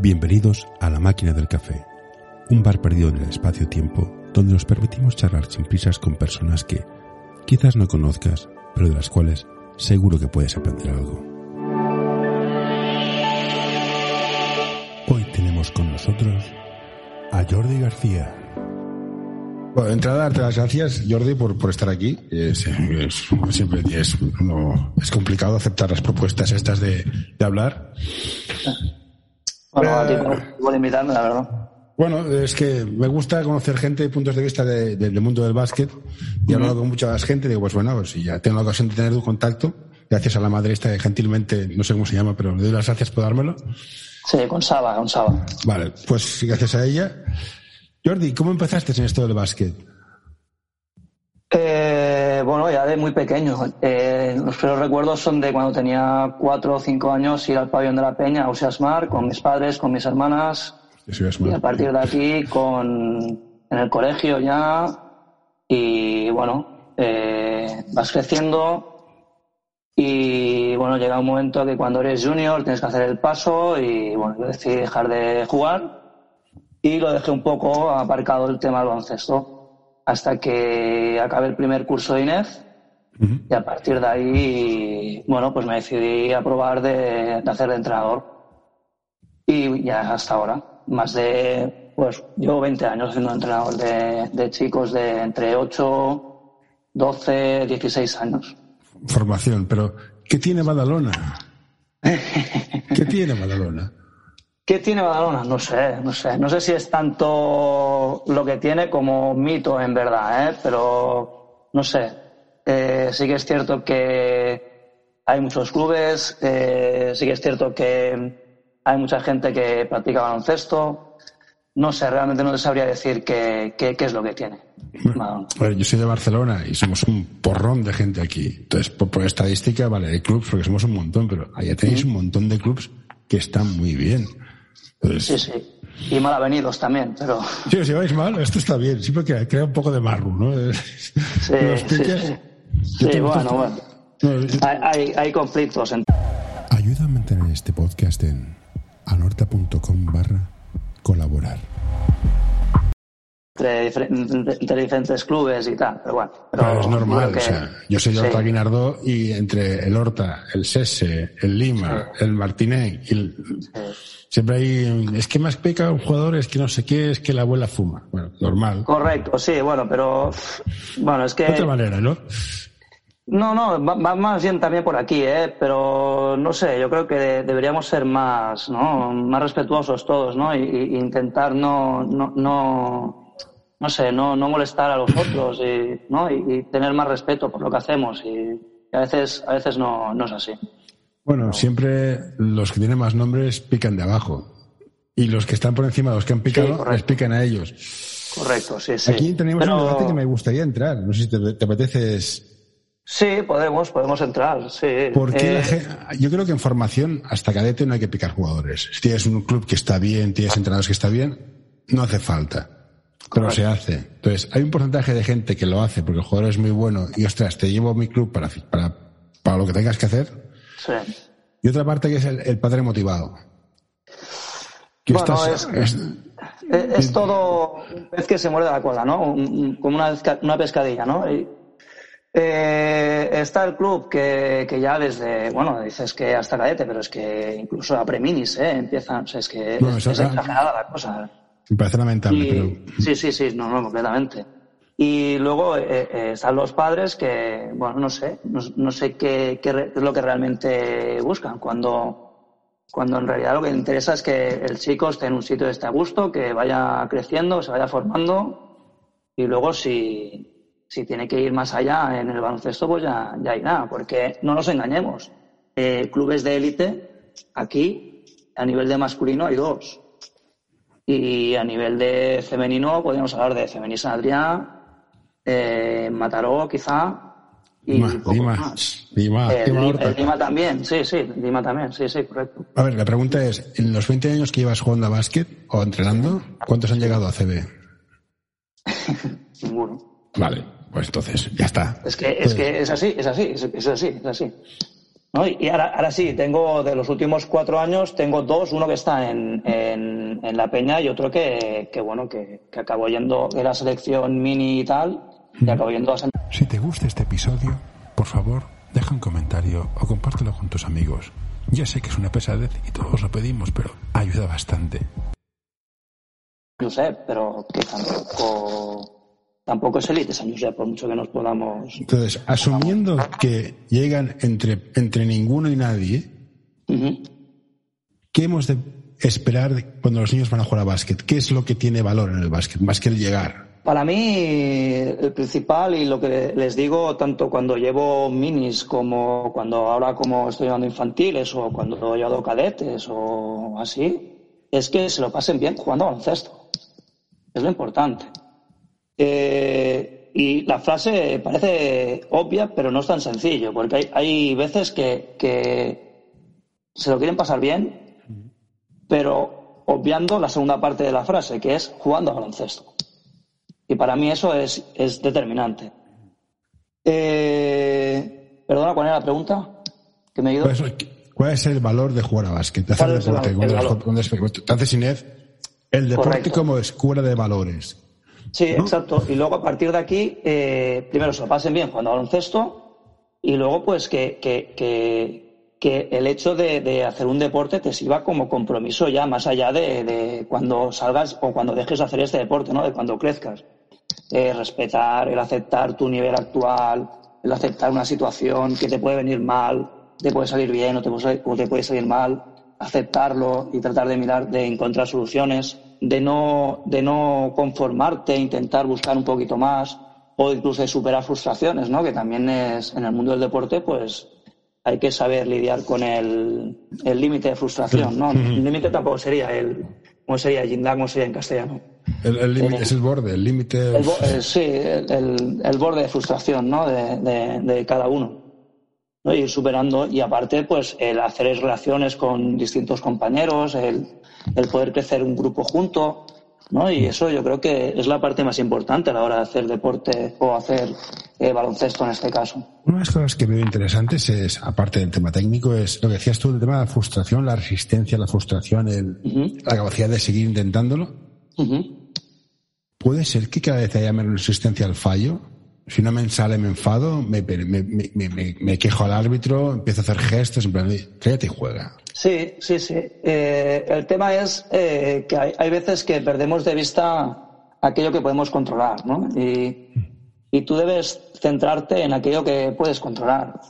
Bienvenidos a La Máquina del Café, un bar perdido en el espacio-tiempo donde nos permitimos charlar sin prisas con personas que quizás no conozcas, pero de las cuales seguro que puedes aprender algo. Hoy tenemos con nosotros a Jordi García. Bueno, de entrada, darte las gracias, Jordi, por, por estar aquí. Es, es- siempre es, es complicado aceptar las propuestas estas de, de hablar. Bueno, a ti por, por invitarme, la verdad. Bueno, es que me gusta conocer gente y puntos de vista de- de- del mundo del básquet. Y he hablado con mucha gente y digo, pues bueno, pues si ya tengo la ocasión de tener tu contacto, gracias a la madre esta que gentilmente, no sé cómo se llama, pero le doy las gracias por dármelo. Sí, con Saba, con Saba. Vale, pues gracias a ella. Jordi, ¿cómo empezaste en esto del básquet? Eh, bueno, ya de muy pequeño. Eh, los primeros recuerdos son de cuando tenía cuatro o cinco años, ir al pabellón de la Peña a Usiasmar con mis padres, con mis hermanas. Y a partir de aquí, con, en el colegio ya. Y bueno, eh, vas creciendo. Y bueno, llega un momento que cuando eres junior tienes que hacer el paso. Y bueno, yo decidí dejar de jugar. Y lo dejé un poco aparcado el tema del baloncesto. Hasta que acabé el primer curso de INEF. Y a partir de ahí, bueno, pues me decidí a probar de, de hacer de entrenador. Y ya hasta ahora, más de, pues llevo 20 años siendo entrenador de, de chicos de entre 8, 12, 16 años. Formación, pero ¿qué tiene Badalona? ¿Qué tiene Badalona? ¿Qué tiene Badalona? No sé, no sé. No sé si es tanto lo que tiene como mito en verdad, ¿eh? pero no sé. Eh, sí que es cierto que hay muchos clubes, eh, sí que es cierto que hay mucha gente que practica baloncesto. No sé, realmente no te sabría decir qué, qué- qué es lo que tiene. A ver, yo soy de Barcelona y somos un porrón de gente aquí. Entonces, por, por estadística, vale, de clubs, porque somos un montón, pero allá tenéis un montón de clubs que están muy bien. Entonces, Sí, sí. Y mal avenidos también, pero si os lleváis mal, esto está bien. Siempre que crea un poco de marru, ¿no? sí, Los sí, piques. sí. Sí, bueno, bueno. No, yo- Hay, hay, hay conflictos. en- Ayuda a mantener este podcast en anorta.com barra colaborar. Entre, difer- entre- entre diferentes clubes y tal, pero bueno. Pero es normal, que- o sea, yo soy de sí, Horta Guinardó y entre el Horta, el Sese, el Lima, el Martínez, el- siempre hay, es que más pica un jugador, es que no sé qué, es que la abuela fuma. Bueno, normal. Correcto, sí, bueno, pero bueno, es que De otra manera, ¿no? no, no, va, va más bien también por aquí, ¿eh? Pero no sé, yo creo que de- deberíamos ser más, ¿no? Más respetuosos todos, ¿no? Y, y intentar no, no, no, no sé, no, no molestar a los otros y, ¿no? Y, y tener más respeto por lo que hacemos y, a veces, a veces no, no es así. Bueno, siempre los que tienen más nombres pican de abajo. Y los que están por encima, los que han picado, correcto. les pican a ellos. Correcto, sí, sí. Aquí tenemos Pero- un debate que me gustaría entrar. No sé si te, te apeteces. Sí, podemos, podemos entrar, sí. ¿Por qué la Eh, Yo creo que en formación, hasta cadete, no hay que picar jugadores. Si tienes un club que está bien, tienes entrenadores que está bien, no hace falta. Pero se hace. Entonces, hay un porcentaje de gente que lo hace porque el jugador es muy bueno y, ostras, te llevo a mi club para, para, para lo que tengas que hacer. Sí. Y otra parte que es el, el padre motivado. Que Bueno, estás- es- Es, es todo un pez que se muerde la cola, ¿no? Un- un- como una, una pescadilla, ¿no? Y, eh, está el club que, que ya desde, bueno, dices que hasta cadete, pero es que incluso a preminis, ¿eh? Empiezan, o sea, es que No, es exagerada la cosa. Me parece lamentable, Y- pero Sí, sí, sí, no, no, completamente. Y luego eh, eh, están los padres que, bueno, no sé, no, no sé qué, es lo que realmente buscan cuando, cuando en realidad lo que interesa es que el chico esté en un sitio de este a gusto, que vaya creciendo, se vaya formando y luego si, si tiene que ir más allá en el baloncesto, pues ya, ya irá, porque no nos engañemos. Eh, clubes de élite, aquí, a nivel de masculino hay dos. Y a nivel de femenino, podríamos hablar de Femení San Adrià, eh, Mataró, quizá. Y Lima, poco Lima, más. Li- Horta. el Lima también, sí, sí, Lima también, sí, sí, correcto. A ver, la pregunta es, en los 20 años que llevas jugando a básquet o entrenando, ¿cuántos han llegado a CB? Ninguno. Vale, pues entonces, ya está. Es que, es que es así, es así, es, es así, es así. ¿No? Y ahora, ahora sí, tengo de los últimos cuatro años, tengo dos, uno que está en, en, en La Peña y otro que, que bueno, que, que acabó yendo de la selección mini y tal, y acabó yendo a San- Si te gusta este episodio, por favor, deja un comentario o compártelo con tus amigos. Ya sé que es una pesadez y todos lo pedimos, pero ayuda bastante. Josep, pero que tampoco, tampoco es élite San Josep, por mucho que nos podamos. Entonces, asumiendo que llegan entre, entre ninguno y nadie. ¿qué hemos de esperar cuando los niños van a jugar a básquet? ¿Qué es lo que tiene valor en el básquet? Más que el llegar. Para mí, el principal y lo que les digo, tanto cuando llevo minis como cuando ahora como estoy llevando infantiles o cuando he llevado cadetes o así, es que se lo pasen bien jugando baloncesto. Es lo importante. Eh, y la frase parece obvia, pero no es tan sencillo, porque hay, hay veces que, que se lo quieren pasar bien, pero obviando la segunda parte de la frase, que es jugando a baloncesto. Y para mí eso es, es determinante. Eh, perdona, ¿cuál era la pregunta? Que me he ido. ¿Cuál es, cuál es el valor de jugar a básquet? De hacer ¿Cuál es el deporte. valor? Cuando El eres- valor. cuando eres- Entonces, Inés, el deporte Correcto. como escuela de valores. Sí, exacto. Y luego a partir de aquí, eh, primero se lo pasen bien jugando a baloncesto y luego pues que, que, que, que el hecho de, de hacer un deporte te sirva como compromiso ya más allá de, de cuando salgas o cuando dejes de hacer este deporte, ¿no? De cuando crezcas. Eh, respetar, el aceptar tu nivel actual, el aceptar una situación que te puede venir mal, te puede salir bien o te puede, salir- o te puede salir mal, aceptarlo y tratar de mirar, de encontrar soluciones, de no, de no conformarte, intentar buscar un poquito más o incluso de superar frustraciones, ¿no? Que también es, en el mundo del deporte, pues hay que saber lidiar con el el límite de frustración, ¿no? El límite tampoco sería el, ¿cómo sería? Yin-yang, ¿cómo sería en castellano? El, el límite- es el borde, el límite. Eh, sí, el, borde de frustración ¿no? de, de- de cada uno. ¿No? Ir superando y aparte, pues el hacer relaciones con distintos compañeros, el, el poder crecer un grupo junto, ¿no? Y eso yo creo que es la parte más importante a la hora de hacer deporte o hacer eh, baloncesto en este caso. Una de las cosas que veo interesantes es, aparte del tema técnico, es lo que decías tú, el tema de la frustración, la resistencia la frustración, el- la capacidad de seguir intentándolo. ¿Puede ser que cada vez haya menos resistencia al fallo? Si no me sale, me enfado, me, me, me- me- quejo al árbitro, empiezo a hacer gestos, en plan, cállate y juega. Sí, sí, sí. Eh, el tema es eh, que hay, hay veces que perdemos de vista aquello que podemos controlar, ¿no? Y, y tú debes centrarte en aquello que puedes controlar.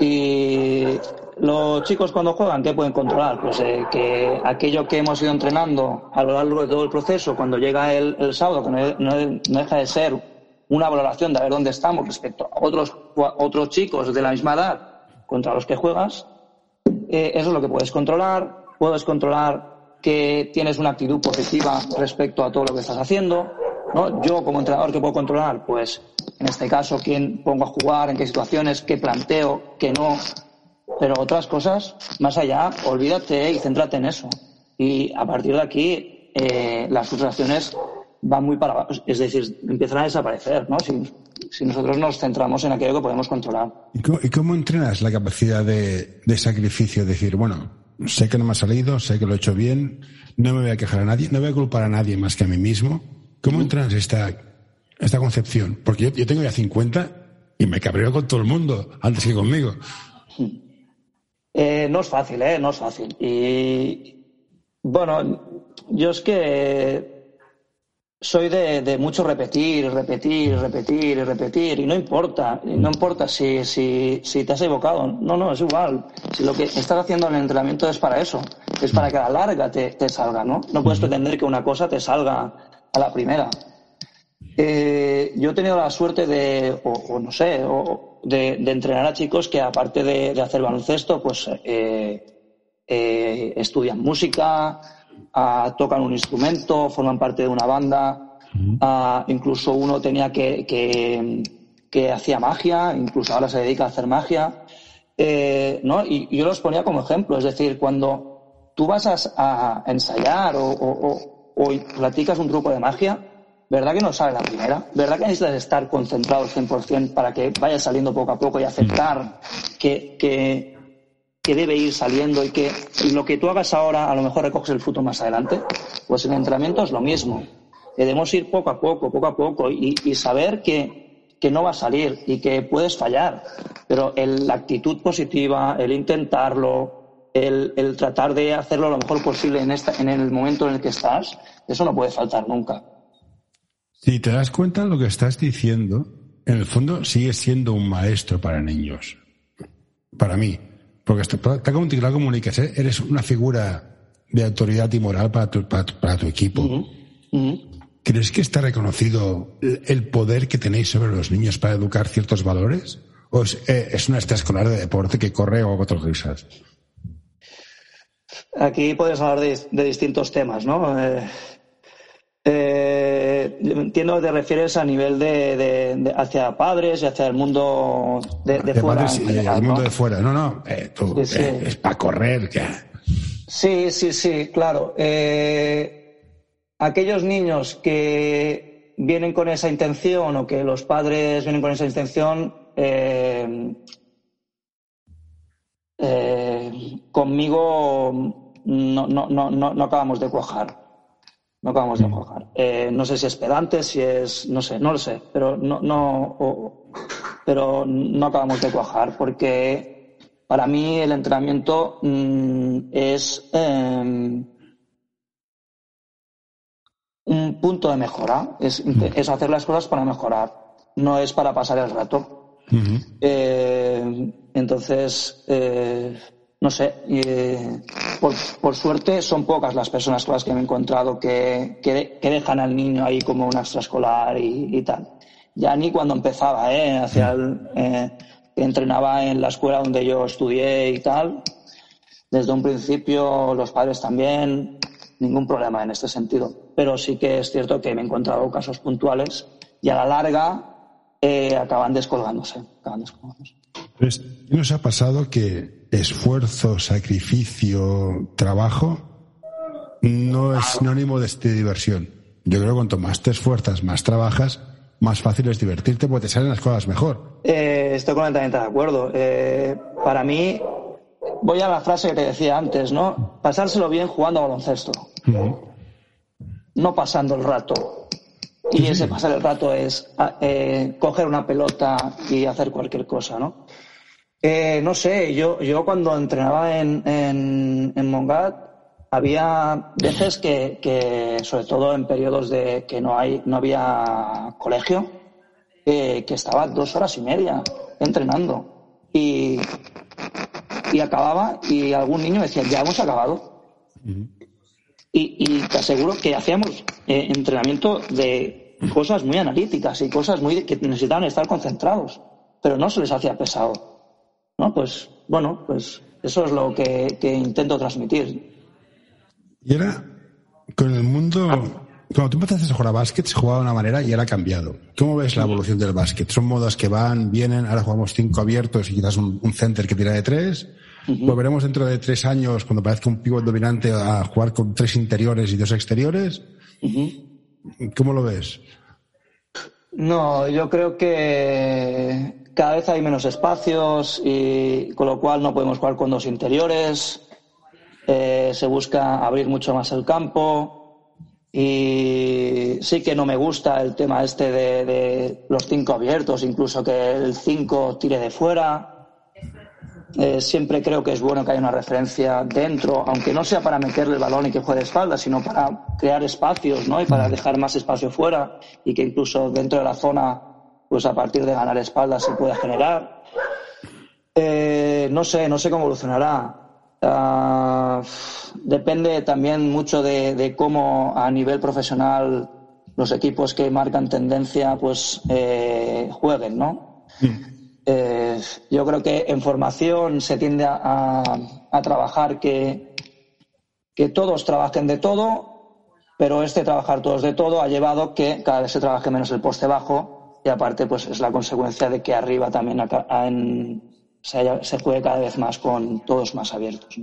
Y los chicos cuando juegan, ¿qué pueden controlar? Pues eh, que aquello que hemos ido entrenando a lo largo de todo el proceso, cuando llega el, el sábado, que no, no- no deja de ser una valoración de a ver dónde estamos respecto a otros, otros chicos de la misma edad contra los que juegas, eh, eso es lo que puedes controlar. Puedes controlar que tienes una actitud positiva respecto a todo lo que estás haciendo. ¿no? Yo, como entrenador, ¿qué puedo controlar? Pues, en este caso, quién pongo a jugar, en qué situaciones, qué planteo, qué no. Pero otras cosas, más allá, olvídate y céntrate en eso. Y a partir de aquí, eh, las frustraciones van muy para abajo. Es decir, empiezan a desaparecer, ¿no? Si, si nosotros nos centramos en aquello que podemos controlar. ¿Y cómo, y cómo entrenas la capacidad de, de sacrificio? Decir, bueno, sé que no me ha salido, sé que lo he hecho bien, no me voy a quejar a nadie, no voy a culpar a nadie más que a mí mismo. ¿Cómo entrenas esta, esta concepción? Porque yo, yo tengo ya 50 y me cabreo con todo el mundo antes que conmigo. Eh, no es fácil, ¿eh? No es fácil. Y bueno, yo es que soy de, de mucho repetir, repetir, repetir y repetir. Y no importa, no importa si, si, si te has equivocado. No, no, es igual. Si lo que estás haciendo en el entrenamiento es para eso, es para que a la larga te, te salga, ¿no? No puedes pretender que una cosa te salga a la primera. Eh, yo he tenido la suerte de, o, o no sé, o de, de entrenar a chicos que aparte de, de hacer baloncesto, pues eh, eh, estudian música, ah, tocan un instrumento, forman parte de una banda, ah, incluso uno tenía que, que, que hacía magia, incluso ahora se dedica a hacer magia, eh, ¿no? Y, y yo los ponía como ejemplo, es decir, cuando tú vas a, a ensayar o, o, o, o platicas un truco de magia, ¿verdad que no sale la primera? ¿Verdad que necesitas estar concentrado al 100% para que vaya saliendo poco a poco y aceptar que, que, que debe ir saliendo y que lo que tú hagas ahora a lo mejor recoges el fruto más adelante, pues el entrenamiento es lo mismo. Debemos ir poco a poco, poco a poco y, saber que, que, no va a salir y que puedes fallar, pero el, la actitud positiva, el intentarlo, el, tratar de hacerlo lo mejor posible en, esta, en el momento en el que estás, eso no puede faltar nunca. Si te das cuenta lo que estás diciendo, en el fondo sigues siendo un maestro para niños. Para mí. Porque tal como te comunicas, ¿eh? eres una figura de autoridad y moral para tu, para tu, equipo. ¿Crees que está reconocido el poder que tenéis sobre los niños para educar ciertos valores? ¿O es, eh, una extraescolar de deporte que corre o otras risas? Aquí puedes hablar de, distintos temas, ¿no? Eh, eh, entiendo que te refieres a nivel de, hacia padres y hacia el mundo de, fuera. Sí, el mundo de fuera. No, no, eh, eh, es para correr. Sí, sí, sí, claro. aquellos niños que vienen con esa intención o que los padres vienen con esa intención, conmigo no, no, no, no acabamos de cuajar no acabamos de jugar. Eh, no sé si es pedante, si es, no sé, no lo sé, pero no, no, pero no acabamos de cuajar porque para mí el entrenamiento mm, es em, un punto de mejora, es, es, hacer las cosas para mejorar, no es para pasar el rato. Eh, entonces, eh, no sé, eh, por, suerte son pocas las personas con las que me he encontrado que, que, dejan al niño ahí como un extraescolar y, tal. Ya ni cuando empezaba, ¿eh? Hacia el, eh, entrenaba en la escuela donde yo estudié y tal. Desde un principio los padres también, ningún problema en este sentido. Pero sí que es cierto que me he encontrado casos puntuales y a la larga eh, acaban descolgándose. Descolgándose. Pues, ¿Nos ha pasado que esfuerzo, sacrificio, trabajo no es sinónimo de, diversión? Yo creo que cuanto más te esfuerzas, más trabajas, más fácil es divertirte porque te salen las cosas mejor. Eh, estoy completamente de acuerdo. Eh, para mí, voy a la frase que te decía antes, ¿no? Pasárselo bien jugando a baloncesto. No pasando el rato. Y ese pasar el rato es eh, coger una pelota y hacer cualquier cosa, ¿no? Eh, no sé, yo, yo cuando entrenaba en, en, en Mongat había veces que, que, sobre todo en periodos de que no hay, no había colegio, eh, que estaba dos horas y media entrenando. Y, y acababa y algún niño decía ya hemos acabado y, y, te aseguro que hacíamos eh, entrenamiento de cosas muy analíticas y cosas muy que necesitaban estar concentrados pero no se les hacía pesado ¿no? Pues bueno, pues eso es lo que, intento transmitir. Y ahora, con el mundo, cuando tú empezaste a jugar a básquet, se jugaba de una manera y ahora ha cambiado. ¿Cómo ves la evolución del básquet? ¿Son modos que van, vienen, ahora jugamos cinco abiertos y quizás un, center que tira de tres? ¿Volveremos dentro de tres años, cuando parezca un pivot dominante, a jugar con tres interiores y dos exteriores? ¿Cómo lo ves? No, yo creo que cada vez hay menos espacios y con lo cual no podemos jugar con dos interiores. Eh, se busca abrir mucho más el campo y sí que no me gusta el tema este de, los cinco abiertos, incluso que el cinco tire de fuera. Eh, siempre creo que es bueno que haya una referencia dentro, aunque no sea para meterle el balón y que juegue de espalda, sino para crear espacios, ¿no? Y para dejar más espacio fuera y que incluso dentro de la zona pues a partir de ganar espaldas se puede generar. Eh, no sé, no sé cómo evolucionará. Ah, depende también mucho de, cómo a nivel profesional los equipos que marcan tendencia pues eh, jueguen, ¿no? Mm. Eh, yo creo que en formación se tiende a, trabajar que, que todos trabajen de todo, pero este trabajar todos de todo ha llevado que cada vez se trabaje menos el poste bajo y aparte pues es la consecuencia de que arriba también se, juegue cada vez más con todos más abiertos.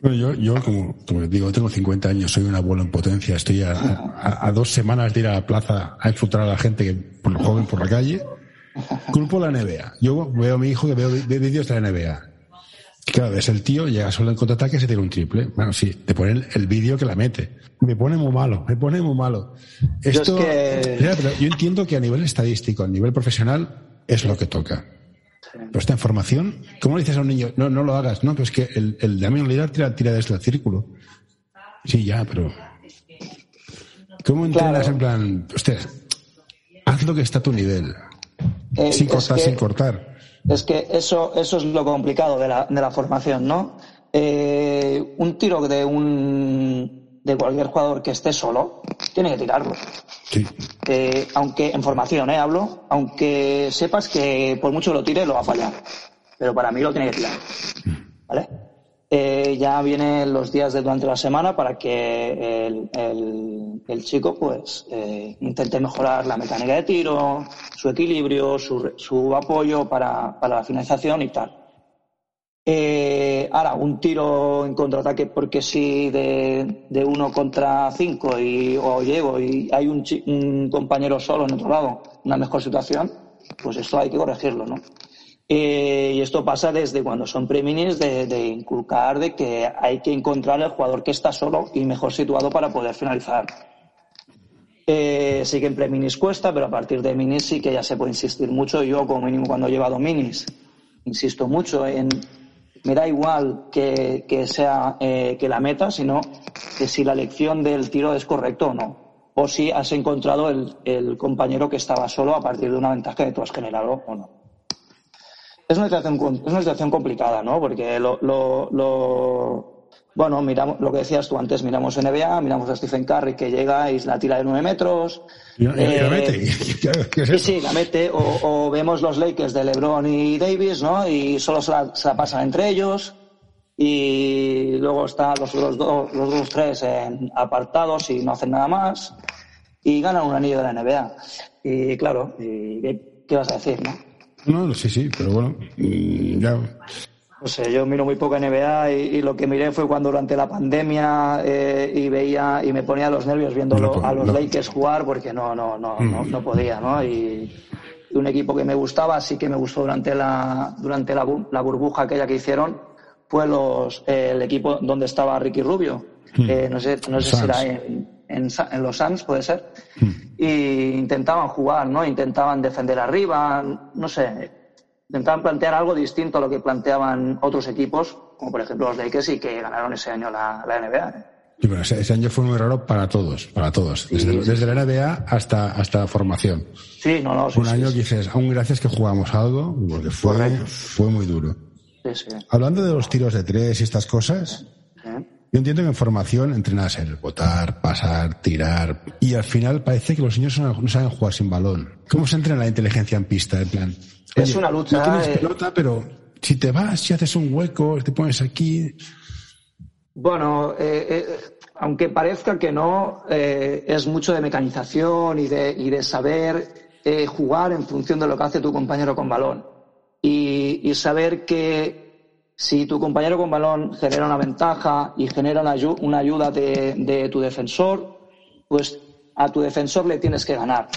Bueno, yo, yo como, digo, tengo 50 años, soy un abuelo en potencia, estoy a, dos semanas de ir a la plaza a disfrutar a la gente que por lo joven por la calle. Culpo la NBA. Yo veo a mi hijo que veo vídeos de la NBA. Claro, ves el tío, llega solo en contraataque y se tiene un triple. Bueno, sí, te ponen el vídeo que la mete. Me pone muy malo, me pone muy malo. Esto, yo, es yo entiendo que a nivel estadístico, a nivel profesional, es lo que toca. Pero esta información, ¿cómo le dices a un niño? No, no lo hagas. No, pero es que el, el Damian Lillard tira, tira desde el círculo. Sí, ya, pero. ¿Cómo entrenas en plan, usted, haz lo que está a tu nivel? Eh, sin cortar, que- sin cortar. Es que eso, eso es lo complicado de la, de la formación, ¿no? Eh, un tiro de un de cualquier jugador que esté solo, tiene que tirarlo. Sí. Eh, aunque en formación, ¿eh? Hablo, aunque sepas que por mucho que lo tire, lo va a fallar. Pero para mí lo tiene que tirar. ¿Vale? Eh, ya vienen los días de durante la semana para que el, el- chico pues eh, intente mejorar la mecánica de tiro, su equilibrio, su, su apoyo para, para la finalización y tal. Eh, ahora, un tiro en contraataque porque sí de, de uno contra cinco y, o llego y hay un, un compañero solo en otro lado, una mejor situación, pues esto hay que corregirlo, ¿no? Eh, y esto pasa desde cuando son preminis de, de inculcar de que hay que encontrar el jugador que está solo y mejor situado para poder finalizar. Eh, sí que en preminis cuesta, pero a partir de minis sí que ya se puede insistir mucho. Yo, como mínimo, cuando he llevado minis, insisto mucho en. Me da igual que, que sea eh, que la meta, sino que si la elección del tiro es correcto o no. O si has encontrado el, el compañero que estaba solo a partir de una ventaja que tú has generado o no. Es una situación, es una situación complicada, ¿no? Porque lo, lo, lo- bueno, miramos lo que decías tú antes, miramos NBA, miramos a Stephen Curry que llega y la tira de nueve metros. Y, la Eh, mete. Claro, ¿qué es Sí, eso? sí, la mete. O, o vemos los Lakers de LeBron y Davis, ¿no? Y solo se la, se la pasan entre ellos. Y luego están los, los, dos, los dos tres en apartados y no hacen nada más. Y ganan un anillo de la NBA. Y claro, y ¿qué, qué vas a decir, no? No, sí, sí, pero bueno, mm, ya. No sé, yo miro muy poco NBA y, y lo que miré fue cuando durante la pandemia eh, y veía y me ponía los nervios viendo No, a los no. Lakers jugar porque no no no no, no podía, ¿no? Y, y un equipo que me gustaba, sí que me gustó durante la durante la, la burbuja aquella que hicieron fue los eh, el equipo donde estaba Ricky Rubio. Eh, no sé no sé si era en, en los Suns puede ser. Y intentaban jugar, ¿no? Intentaban defender arriba, no sé, intentaban plantear algo distinto a lo que planteaban otros equipos, como por ejemplo los Lakers, y que ganaron ese año la, la NBA. ¿eh? Sí, bueno, ese, ese año fue muy raro para todos, para todos. Desde, Sí, sí, desde la NBA hasta, hasta la formación. Sí, no, no, sí, un sí, año sí, que dices, aún gracias que jugamos algo, porque fue, Correcto. fue muy duro. sí, sí. Hablando de los tiros de tres y estas cosas, ¿eh? Yo entiendo que en formación entrenas el botar, pasar, tirar, y al final parece que los niños no, saben jugar sin balón. ¿Cómo se entrena la inteligencia en pista? En plan, Es una lucha, No tienes eh. pelota, pero si te vas, si haces un hueco, te pones aquí. Bueno, eh, eh, aunque parezca que no, es mucho de mecanización y de, y de saber jugar en función de lo que hace tu compañero con balón. Y, y saber que si tu compañero con balón genera una ventaja y genera una, ayu- una ayuda de, tu defensor, pues a tu defensor le tienes que ganar.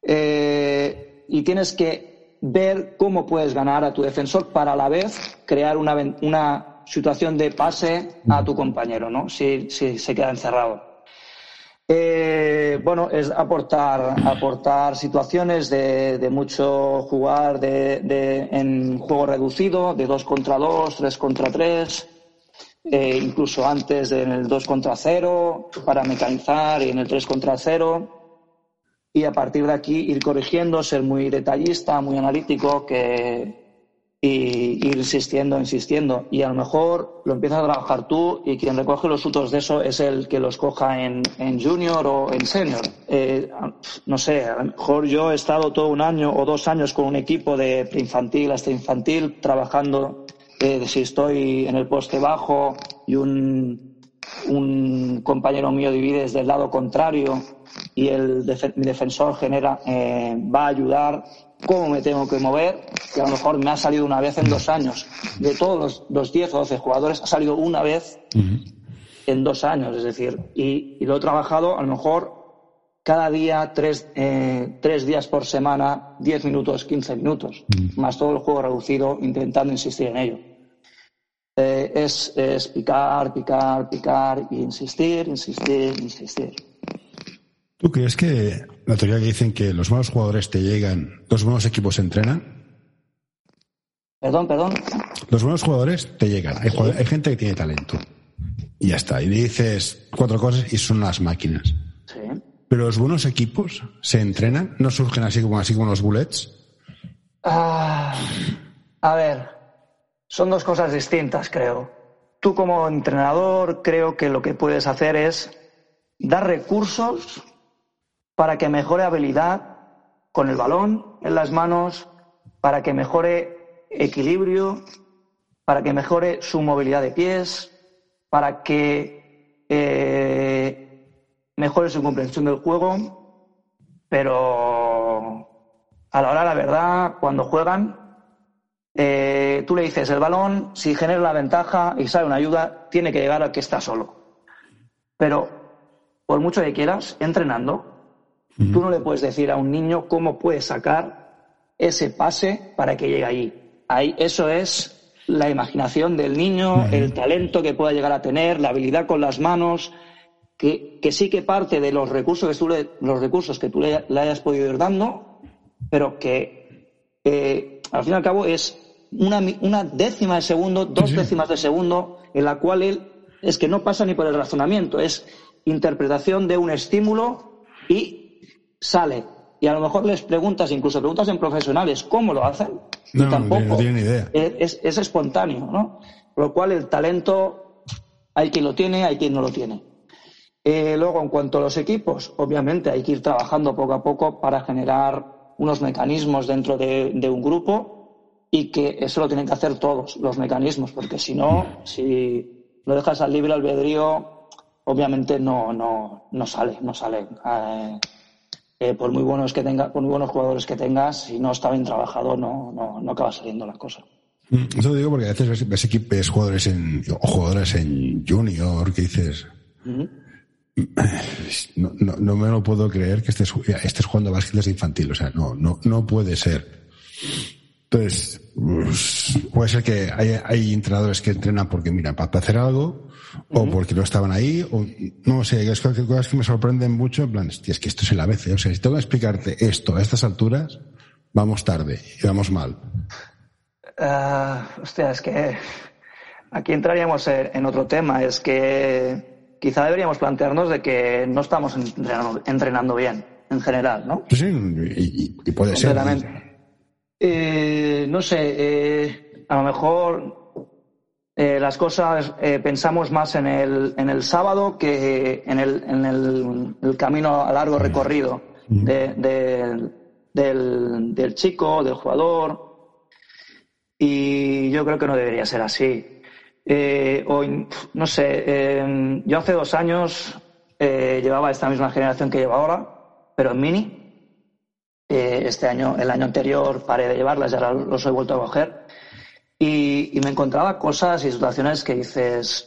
Eh, y tienes que ver cómo puedes ganar a tu defensor para a la vez crear una, situación de pase a tu compañero, ¿no? Si se queda encerrado. Eh, bueno, es aportar, aportar situaciones de, de mucho jugar de, de- en juego reducido, de 2 contra 2, 3 contra 3, eh, incluso antes en el 2 contra 0, para mecanizar y en el 3 contra 0 y a partir de aquí ir corrigiendo, ser muy detallista, muy analítico, que y insistiendo, insistiendo. Y a lo mejor lo empiezas a trabajar tú y quien recoge los frutos de eso es el que los coja en, en junior o en senior. Eh, no sé, a lo mejor yo he estado todo un año o dos años con un equipo de preinfantil hasta infantil trabajando eh, si estoy en el poste bajo y un, un compañero mío divide desde el lado contrario y el defe- mi defensor genera eh, va a ayudar cómo me tengo que mover que a lo mejor me ha salido una vez en dos años. De todos los, los 10 o 12 jugadores ha salido una vez en dos años es decir y, y lo he trabajado a lo mejor cada día tres, eh, tres días por semana 10 minutos 15 minutos más todo el juego reducido intentando insistir en ello. Eh, es, es picar, picar, picar, y insistir, insistir, insistir. ¿Tú crees que la teoría que dicen que los malos jugadores te llegan, los buenos equipos entrenan? Perdón, perdón. Los buenos jugadores te llegan. Hay, jugadores- hay gente que tiene talento. Y ya está. Y le dices cuatro cosas y son las máquinas. Sí. Pero los buenos equipos se entrenan, no surgen así como así como los bullets. Ah, a ver, son dos cosas distintas, creo. Tú como entrenador creo que lo que puedes hacer es dar recursos para que mejore habilidad con el balón en las manos, para que mejore equilibrio, para que mejore su movilidad de pies, para que eh, mejore su comprensión del juego, pero a la hora la verdad, cuando juegan, eh, tú le dices el balón, si genera la ventaja y sale una ayuda, tiene que llegar al que está solo. Pero por mucho que quieras, entrenando, tú no le puedes decir a un niño cómo puede sacar ese pase para que llegue ahí. Ahí eso es la imaginación del niño, el talento que pueda llegar a tener, la habilidad con las manos, que, que sí que parte de los recursos que tú le, los recursos que tú le, le hayas podido ir dando, pero que eh, al fin y al cabo es una, una décima de segundo, dos sí. décimas de segundo, en la cual él es que no pasa ni por el razonamiento, es interpretación de un estímulo y sale. Y a lo mejor les preguntas, incluso preguntas en profesionales, ¿cómo lo hacen? Y No, no, tampoco. no tienen idea. Es, es espontáneo, ¿no? Por lo cual el talento hay quien lo tiene, hay quien no lo tiene. Eh, luego, en cuanto a los equipos, obviamente hay que ir trabajando poco a poco para generar unos mecanismos dentro de, de un grupo y que eso lo tienen que hacer todos los mecanismos, porque si no, si lo dejas al libre albedrío, obviamente no, no, no sale, no sale. Eh, eh, por muy buenos que tenga, por muy buenos jugadores que tengas, si no está bien trabajado, no, no, no acaba saliendo la cosa. Mm, Eso lo digo porque a veces ves, ves equipos, jugadores en, o jugadores en junior que dices, no, no, no me lo puedo creer que estés, estés jugando a básquet desde infantil. O sea, no, no, no puede ser. Entonces, pues, puede ser que hay, hay entrenadores que entrenan porque, mira, para hacer algo, o porque no estaban ahí, o no sé, es que cosas que me sorprenden mucho, en plan, es que esto es el ABC. O sea, si tengo que explicarte esto a estas alturas, vamos tarde y vamos mal. Ah, hostia, es que aquí entraríamos en otro tema. Es que quizá deberíamos plantearnos de que no estamos entrenando, entrenando bien, en general, ¿no? Sí, y- y puede ser. Eh, no sé, eh, a lo mejor eh, las cosas eh, pensamos más en el, en el sábado que en el, en el, el camino a largo recorrido de- de- del, del chico, del jugador. Y yo creo que no debería ser así. Eh, in- no sé, eh, yo hace dos años llevaba esta misma generación que llevo ahora, pero en mini. Eh, este año, el año anterior paré de llevarlas y ahora los he vuelto a coger. Y, y me encontraba cosas y situaciones que dices,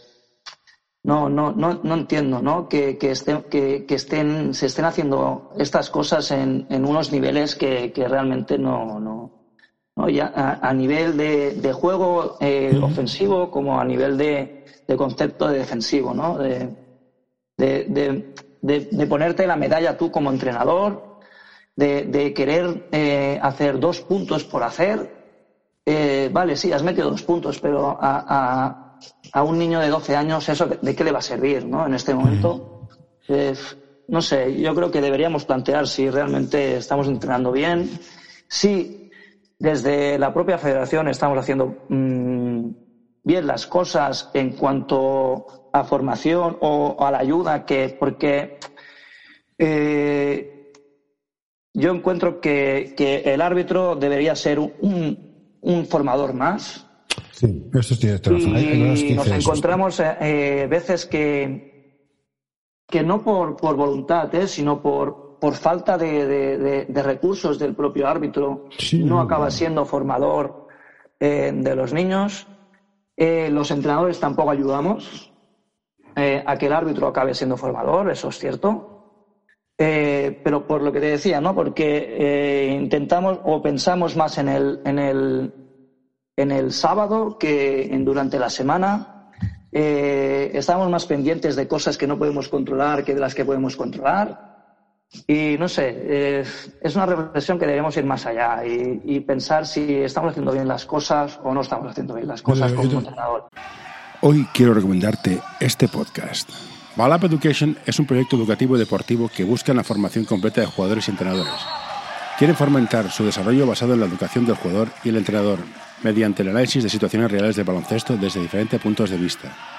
no, no, no, no entiendo, ¿no? Que, que, estén, que, que estén, se estén haciendo estas cosas en, en unos niveles que, que realmente no, no, no, ya a, a nivel de, de juego eh, ofensivo como a nivel de, de concepto de defensivo, ¿no? De, de, de, de- de ponerte la medalla tú como entrenador, de, de querer eh, hacer dos puntos por hacer. Eh, vale, sí, has metido dos puntos, pero a, a, a un niño de 12 años, ¿eso de qué le va a servir, no? En este momento. Eh, no sé, yo creo que deberíamos plantear si realmente estamos entrenando bien, si desde la propia federación estamos haciendo mm, bien las cosas en cuanto a formación o a la ayuda que porque eh, yo encuentro que, que el árbitro debería ser un, un formador más Sí, eso cosas que y nos encontramos eh, eh, veces que, que no por, por voluntad, eh, sino por, por falta de, de- de- de recursos del propio árbitro, Sí, no acaba siendo formador eh, de los niños. Eh, los entrenadores tampoco ayudamos eh, a que el árbitro acabe siendo formador, eso es cierto. Eh, pero por lo que te decía, ¿no? Porque eh, intentamos o pensamos más en el, en el, en el sábado que en, durante la semana eh, estamos más pendientes de cosas que no podemos controlar que de las que podemos controlar. Y no sé, eh, es una reflexión que debemos ir más allá y, pensar si estamos haciendo bien las cosas o no estamos haciendo bien las cosas como entrenador. Hoy quiero recomendarte este podcast. Balap Education es un proyecto educativo y deportivo que busca la formación completa de jugadores y entrenadores. Quieren fomentar su desarrollo basado en la educación del jugador y el entrenador, mediante el análisis de situaciones reales de baloncesto desde diferentes puntos de vista.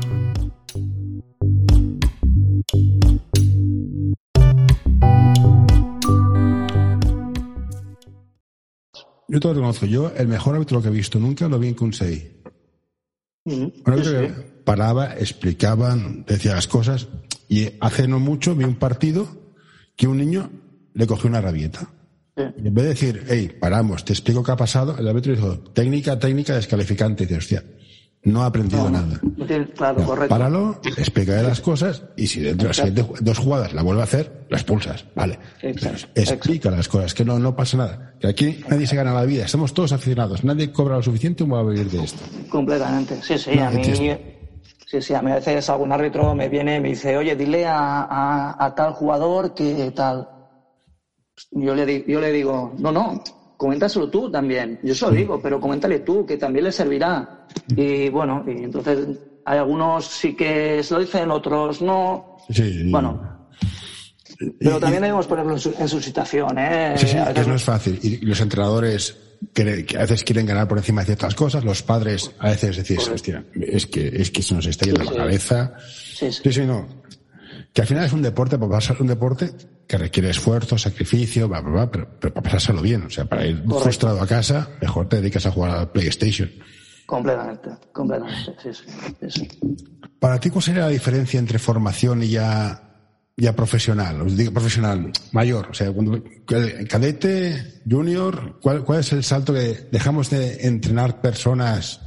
Yo te lo reconozco. Yo, el mejor árbitro que he visto nunca lo vi en Kunsei. Mm, paraba, explicaba, decía las cosas. Y hace no mucho vi un partido que un niño le cogió una rabieta. Y en vez de decir, hey, paramos, te explico qué ha pasado, el árbitro dijo, técnica, técnica, descalificante. Y dice, hostia, no ha aprendido nada. Claro, correcto. Páralo, explica las cosas y si dentro de las siguientes dos jugadas la vuelve a hacer, la expulsas. Vale. explica las cosas, que no, no pasa nada. Que aquí nadie se gana la vida, estamos todos aficionados, nadie cobra lo suficiente como va a vivir de esto. Completamente, sí, sí. a mí, sí, sí, a mí a veces algún árbitro me viene y me dice, oye, dile a, a tal jugador que tal yo le, yo le digo, no, no, coméntaselo tú también. Yo se lo digo, pero coméntale tú, que también le servirá. Y bueno, y entonces hay algunos sí que se lo dicen, otros no. Sí. Bueno. Pero también debemos ponerlo en su, situación, ¿eh? Sí, sí, que no es fácil. Y los entrenadores que, a veces quieren ganar por encima de ciertas cosas, los padres a veces decís, hostia, es que, es que se nos está yendo la cabeza. Sí, sí. sí, no. Que al final es un deporte, pues va a ser un deporte que requiere esfuerzo, sacrificio, bla, bla, bla, pero, para pasárselo bien. O sea, para ir frustrado a casa, mejor te dedicas a jugar a PlayStation. Completamente, completamente, sí, sí, Para ti, ¿cuál sería la diferencia entre formación y ya, ya profesional? Os digo profesional mayor, o sea, cuando, cadete, junior, ¿cuál, ¿cuál es el salto que dejamos de entrenar personas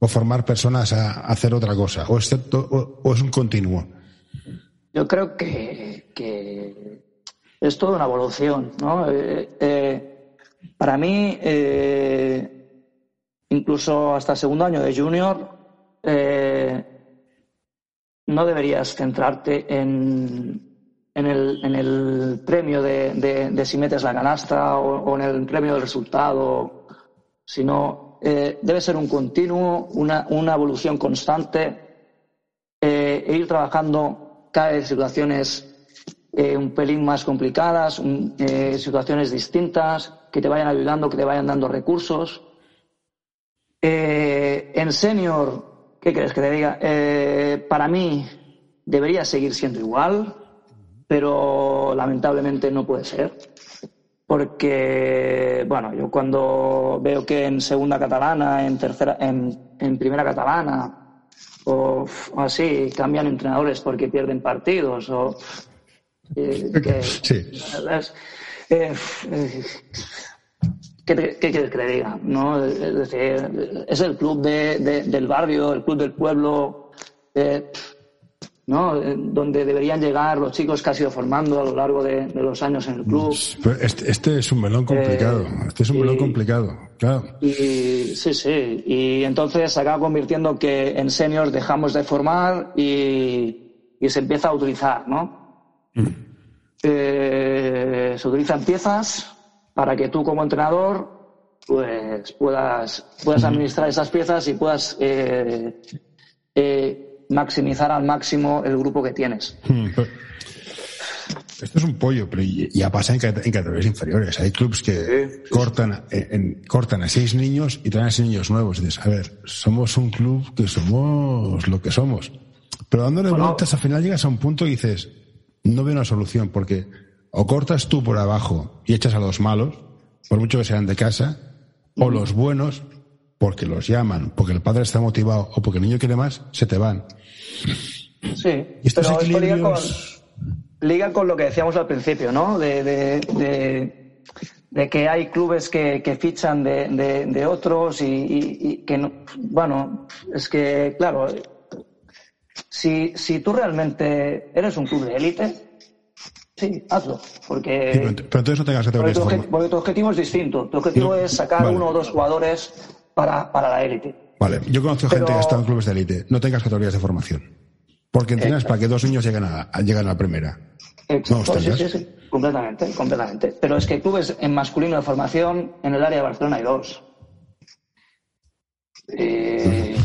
o formar personas a, hacer otra cosa? ¿O, excepto, o, es un continuo? Yo creo que, que es toda una evolución, ¿no? Eh, eh, para mí, eh, incluso hasta el segundo año de junior, no deberías centrarte en, en, el, en el, premio de, si metes la canasta o, en el premio del resultado, sino debe ser un continuo, una, una evolución constante e ir trabajando cada vez situaciones eh, un pelín más complicadas, eh, situaciones distintas, que te vayan ayudando, que te vayan dando recursos. Eh, en senior, ¿qué crees que te diga? para mí debería seguir siendo igual, pero lamentablemente no puede ser. Porque, bueno, yo cuando veo que en segunda catalana, en tercera, en, primera catalana, o, o, así, cambian entrenadores porque pierden partidos, o eh, sí. Eh, ¿qué, quieres que le diga? ¿no? Es, es el club de, del barrio, el club del pueblo, eh, ¿no? donde deberían llegar los chicos que ha sido formando a lo largo de, los años en el club. Este, este, es un melón complicado, este es un melón complicado, claro. Y, sí, sí, y entonces se acaba convirtiendo que en seniors dejamos de formar y, y se empieza a utilizar, ¿no? Eh, se utilizan piezas para que tú como entrenador pues puedas, puedas administrar esas piezas y puedas eh, eh, maximizar al máximo el grupo que tienes. Esto es un pollo, pero ya pasa en, categorías inferiores. Hay clubes que cortan, cortan a seis niños y traen a seis niños nuevos. Y dices, a ver, somos un club que somos lo que somos. Pero dándole vueltas, al final llegas a un punto y dices, no veo una solución, porque o cortas tú por abajo y echas a los malos, por mucho que sean de casa, o los buenos, porque los llaman, porque el padre está motivado o porque el niño quiere más, se te van. Sí, y estos equilibrios... liga con lo que decíamos al principio, ¿no? De, de, de, de que hay clubes que, que fichan de, otros y, y- y que no. Bueno, es que, claro, si, si tú realmente eres un club de élite, sí, hazlo. Porque. Sí, pero, ent- pero entonces no tengas Porque categorías de tu, porque tu objetivo es distinto. Tu objetivo es sacar vale. uno o dos jugadores para, para la élite. Vale, yo conozco gente Pero- que ha estado en clubes de élite. No tengas categorías de formación. Porque entrenas para que dos niños lleguen a, lleguen a la primera. Exacto, No, sí, sí, sí, completamente, completamente. Pero es que clubes en masculino de formación en el área de Barcelona hay dos. Eh,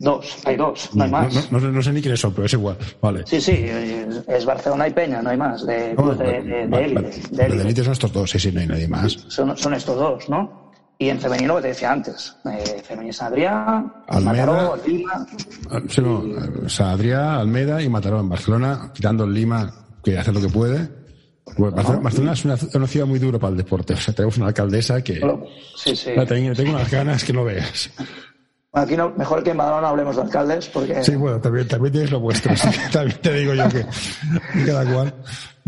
dos, hay dos, no hay más. no- no- no sé ni quiénes son, pero es igual. Vale. Sí, sí, es, Barcelona y Peña, no hay más, de, vale, vale, élite. de élite son estos dos, sí, sí, no hay nadie más. Son, son estos dos, ¿no? Y en femenino, lo que te decía antes, eh, femenino Adrià, Almeda. Mataró, Lima, Ah, sí, no, o sea, Adrià, Almeda y Mataró en Barcelona, quitando en Lima, que hace lo que puede. Bueno, Barcelona, Barcelona es una, una ciudad muy dura para el deporte. O sea, tenemos una alcaldesa que. sí, sí. La tengo, tengo unas ganas que no veas. Aquí no, mejor que en Badalona hablemos de alcaldes, porque... Sí, bueno, también, también tienes lo vuestro. también te digo yo que cada cual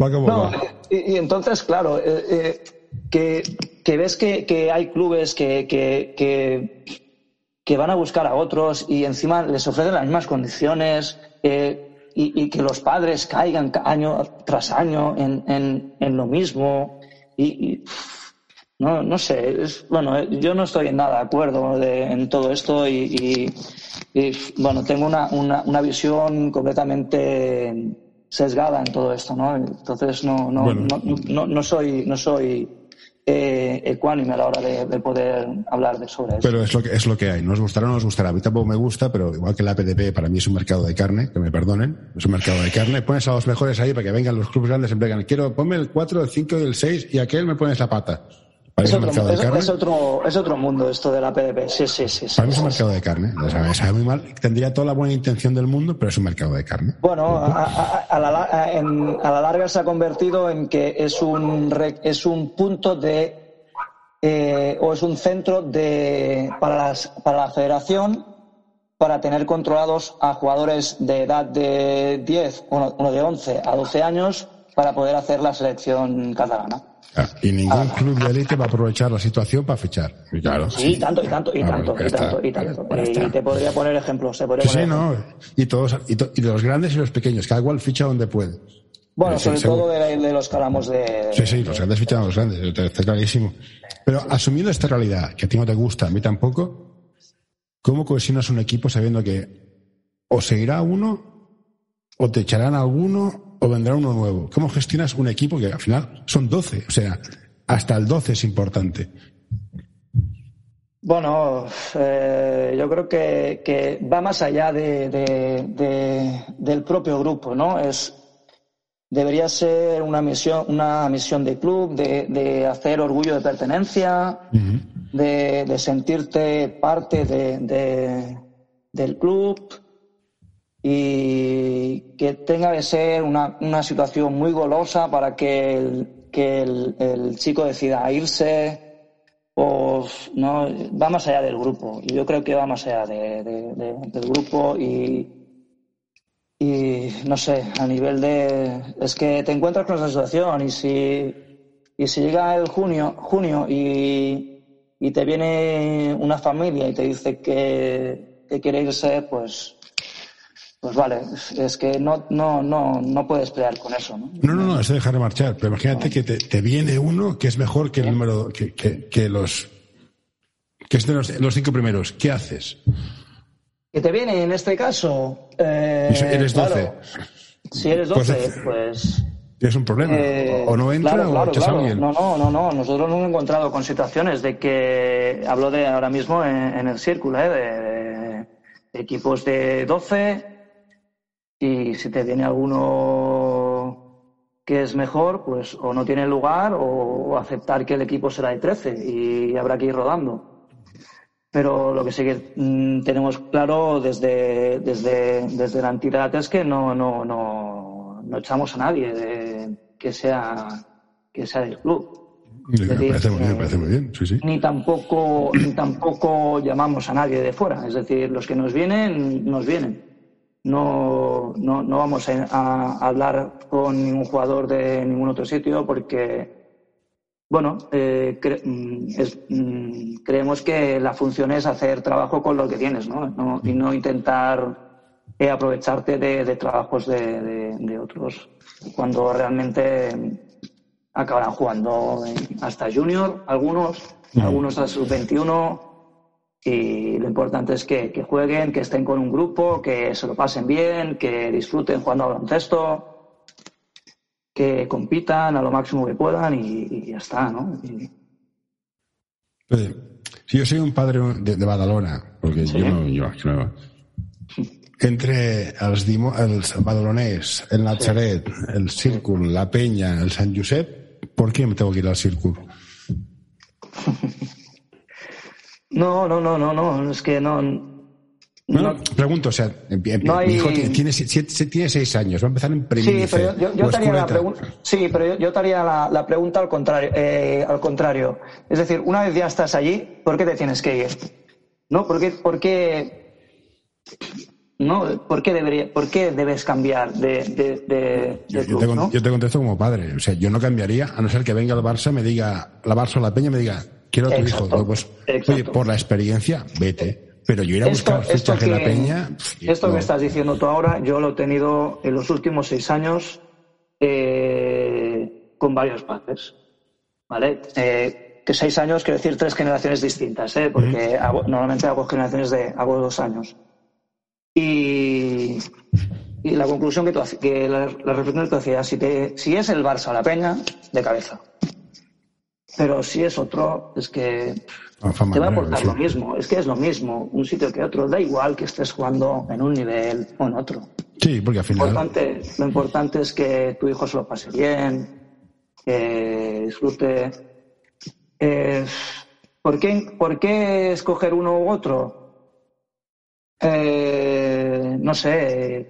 va como No, va. y, y entonces, claro, eh, eh, que, ves que, hay clubes que, que, van a buscar a otros y encima les ofrecen las mismas condiciones eh, y, que los padres caigan ca- año tras año en, en, en lo mismo. Y, no, no sé, es, bueno, yo no estoy en nada de acuerdo en todo esto y- y, bueno, tengo una, una, una visión completamente sesgada en todo esto, ¿no? Entonces no, no, Bueno. no, no, no soy, no soy eh, ecuánime a la hora de, de poder hablar de sobre eso. Pero es lo que es lo que hay. Nos gustará o no nos gustará. A mí tampoco me gusta, pero igual que la PDP para mí es un mercado de carne, que me perdonen, es un mercado de carne. Pones a los mejores ahí para que vengan los clubes grandes y digan, quiero, ponme el 4, el 5 y el 6 y aquel me pones la pata. Es, otro, es- otro, es otro mundo esto de la PDP, sí, sí, sí. Para mí es un mercado de carne. O sea, me sabe muy mal. Tendría toda la buena intención del mundo, pero es un mercado de carne. Bueno, a, a- a la, en- a la larga se ha convertido en que es un, es un punto de, eh, o es un centro de, para, las, para la federación para tener controlados a jugadores de edad de 10, uno, uno de 11 a 12 años para poder hacer la selección catalana. Ah, Y ningún club de élite va a aprovechar la situación para fichar. Y claro. Sí, tanto, y tanto, y Ah, tanto, bueno, y ya tanto, y tanto. Está. Y te podría poner ejemplos. Podría Sí, sí, no. Y todos, y, to- y los grandes y los pequeños, cada cual ficha donde puede. Bueno, Sí, sobre seguro. todo de, de los que hablamos de... Sí, sí, los grandes fichan a los grandes, está clarísimo. Pero asumiendo esta realidad, que a ti no te gusta, a mí tampoco, ¿cómo cohesionas un equipo sabiendo que o seguirá uno, o te echarán a alguno, o vendrá uno nuevo? ¿Cómo gestionas un equipo que al final son 12? O sea, hasta el 12 es importante. Bueno, eh, yo creo que, que va más allá de, de- de- del propio grupo, ¿no? Es debería ser una misión, una misión de club, de, de hacer orgullo de pertenencia, de, de sentirte parte de- del club y que tenga que ser una, una situación muy golosa para que el, que el, chico decida irse o no va más allá del grupo. Yo creo que va más allá de- del grupo y y no sé a nivel de es que te encuentras con esa situación y si y si llega el junio junio y, y te viene una familia y te dice que, que quiere irse pues pues vale es que no no no no puedes pelear con eso ¿no? No, no, no, es de dejar de marchar. Pero imagínate que te, te viene uno que es mejor que el número, que, que, que los, que es de los, los cinco primeros. ¿Qué haces? que te viene en este caso eh, eres claro, 12. si eres Pues 12 pues Tienes un problema. Eh, o no entra claro, o claro, claro. a alguien. No, no, no, no. Nosotros nos hemos encontrado con situaciones de que hablo de ahora mismo en, en el círculo, ¿eh? de, de equipos de 12 y si te viene alguno que es mejor, pues o no tiene lugar o aceptar que el equipo será de 13 y habrá que ir rodando. Pero lo que sí que mm, tenemos claro desde, desde, desde la entidad es que no, no, no, no echamos a nadie de- que, sea, que sea del club. Me Es decir, parece muy bien, eh, me parece muy bien. Sí, sí. Ni tampoco, ni tampoco llamamos a nadie de fuera. Es decir, los que nos vienen, nos vienen. No, no, no vamos a, a hablar con ningún jugador de ningún otro sitio porque bueno, eh, cre- mm, es- mm, creemos que la función es hacer trabajo con lo que tienes, ¿no? No- y no intentar eh, aprovecharte de, de trabajos de, de- de otros cuando realmente acabarán jugando hasta junior, algunos, algunos a sub-21 y lo importante es que, que jueguen, que estén con un grupo, que se lo pasen bien, que disfruten jugando a baloncesto que compitan a lo máximo que puedan y, y ya está, ¿no? Y- Oye, si yo soy un padre de, de Badalona, porque Sí. yo no, yo, yo no- entre els, dimo, els badaloners, el Nazaret, el Círculo, la Peña, el San Josep, ¿por qué me tengo que ir al Círculo? No, no, no, no, no, es que no. No, pregunto, o sea, em- em- No hay- mi hijo tiene, tiene, siete- tiene seis años, va a empezar en Sí, Preminice pero yo, yo te la. Sí, pero yo, yo te haría la, la pregunta al contrario, eh, al contrario. Es decir, una vez ya estás allí, ¿por qué te tienes que ir? ¿No? ¿Por qué, por qué, no? ¿Por qué, debería, por qué debes cambiar de, de, de- Yo, de yo te, yo te contesto como padre. O sea, yo no cambiaría, a no ser que venga el Barça, me diga, la Barça o la Peña me diga, quiero a tu Exacto, hijo. Pues, exacto. oye, por la experiencia, vete. Pero yo ir a buscar fichaje en la Peña. pff, esto no. que estás diciendo tú ahora, yo lo he tenido en los últimos seis años eh, con varios padres. ¿Vale? Eh, que seis años quiero decir tres generaciones distintas, ¿eh? porque hago- normalmente hago generaciones de hago dos años. Y, y la conclusión que tú que la, la reflexión que tú hacías, si, te- si es el Barça o la Peña, de cabeza. Pero si es otro, es que te va a aportar lo mismo. Es que es lo mismo, un sitio que otro. Da igual que estés jugando en un nivel o en otro. Sí, porque al Lo final. importante, lo importante es que tu hijo se lo pase bien, que disfrute. Eh, ¿por, qué, ¿Por qué escoger uno u otro? Eh, no sé.